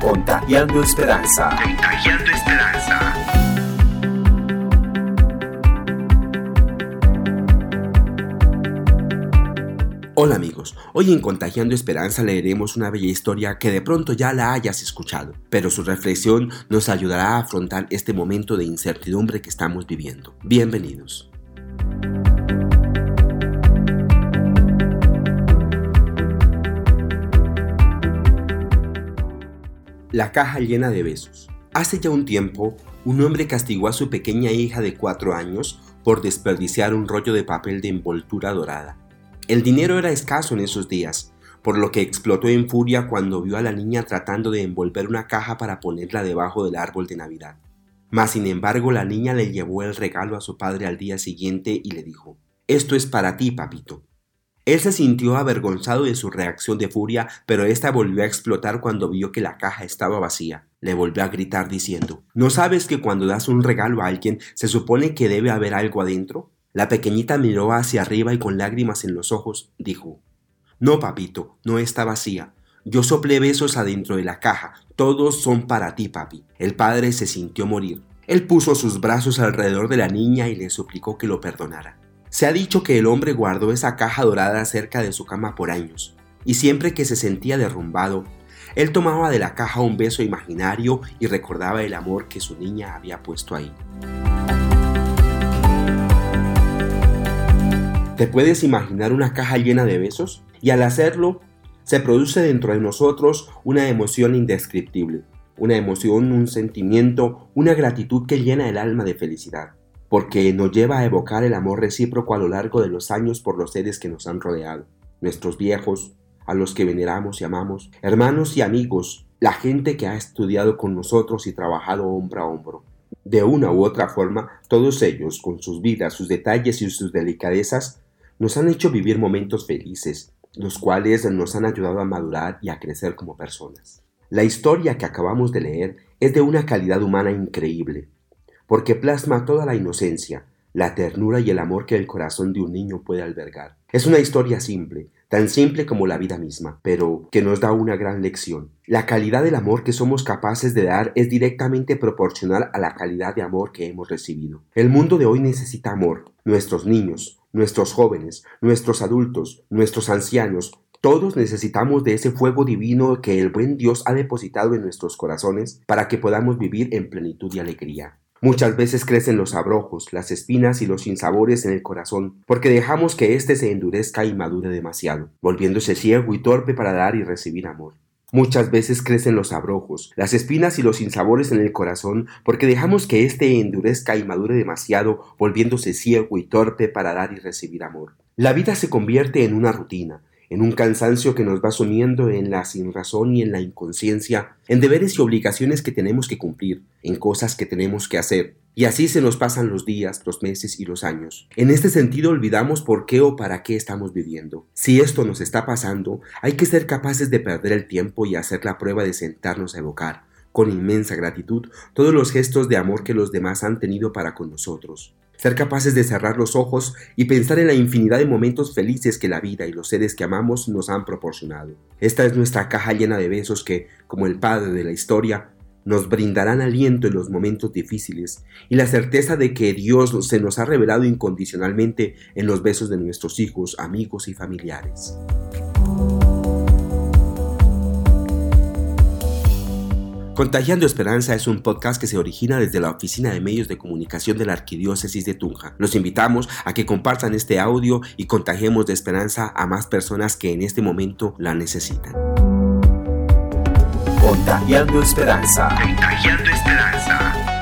Contagiando Esperanza. Contagiando Esperanza. Hola amigos, hoy en Contagiando Esperanza leeremos una bella historia que de pronto ya la hayas escuchado, pero su reflexión nos ayudará a afrontar este momento de incertidumbre que estamos viviendo. Bienvenidos. La caja llena de besos. Hace ya un tiempo, un hombre castigó a su pequeña hija de cuatro años por desperdiciar un rollo de papel de envoltura dorada. El dinero era escaso en esos días, por lo que explotó en furia cuando vio a la niña tratando de envolver una caja para ponerla debajo del árbol de Navidad. Mas sin embargo la niña le llevó el regalo a su padre al día siguiente y le dijo, Esto es para ti, papito. Él se sintió avergonzado de su reacción de furia, pero ésta volvió a explotar cuando vio que la caja estaba vacía. Le volvió a gritar diciendo, ¿No sabes que cuando das un regalo a alguien se supone que debe haber algo adentro? La pequeñita miró hacia arriba y con lágrimas en los ojos dijo, No, papito, no está vacía. Yo soplé besos adentro de la caja. Todos son para ti, papi. El padre se sintió morir. Él puso sus brazos alrededor de la niña y le suplicó que lo perdonara. Se ha dicho que el hombre guardó esa caja dorada cerca de su cama por años, y siempre que se sentía derrumbado, él tomaba de la caja un beso imaginario y recordaba el amor que su niña había puesto ahí. ¿Te puedes imaginar una caja llena de besos? Y al hacerlo, se produce dentro de nosotros una emoción indescriptible, una emoción, un sentimiento, una gratitud que llena el alma de felicidad porque nos lleva a evocar el amor recíproco a lo largo de los años por los seres que nos han rodeado, nuestros viejos, a los que veneramos y amamos, hermanos y amigos, la gente que ha estudiado con nosotros y trabajado hombro a hombro. De una u otra forma, todos ellos, con sus vidas, sus detalles y sus delicadezas, nos han hecho vivir momentos felices, los cuales nos han ayudado a madurar y a crecer como personas. La historia que acabamos de leer es de una calidad humana increíble, porque plasma toda la inocencia, la ternura y el amor que el corazón de un niño puede albergar. Es una historia simple, tan simple como la vida misma, pero que nos da una gran lección. La calidad del amor que somos capaces de dar es directamente proporcional a la calidad de amor que hemos recibido. El mundo de hoy necesita amor. Nuestros niños, nuestros jóvenes, nuestros adultos, nuestros ancianos, todos necesitamos de ese fuego divino que el buen Dios ha depositado en nuestros corazones para que podamos vivir en plenitud y alegría. Muchas veces crecen los abrojos, las espinas y los sinsabores en el corazón, porque dejamos que éste se endurezca y madure demasiado, volviéndose ciego y torpe para dar y recibir amor. Muchas veces crecen los abrojos, las espinas y los sinsabores en el corazón, porque dejamos que éste endurezca y madure demasiado, volviéndose ciego y torpe para dar y recibir amor. La vida se convierte en una rutina, en un cansancio que nos va sumiendo en la sinrazón y en la inconsciencia, en deberes y obligaciones que tenemos que cumplir, en cosas que tenemos que hacer. Y así se nos pasan los días, los meses y los años. En este sentido olvidamos por qué o para qué estamos viviendo. Si esto nos está pasando, hay que ser capaces de perder el tiempo y hacer la prueba de sentarnos a evocar, con inmensa gratitud, todos los gestos de amor que los demás han tenido para con nosotros ser capaces de cerrar los ojos y pensar en la infinidad de momentos felices que la vida y los seres que amamos nos han proporcionado. Esta es nuestra caja llena de besos que, como el padre de la historia, nos brindarán aliento en los momentos difíciles y la certeza de que Dios se nos ha revelado incondicionalmente en los besos de nuestros hijos, amigos y familiares. Contagiando Esperanza es un podcast que se origina desde la Oficina de Medios de Comunicación de la Arquidiócesis de Tunja. Los invitamos a que compartan este audio y contagiemos de esperanza a más personas que en este momento la necesitan. Contagiando Esperanza. Contagiando Esperanza.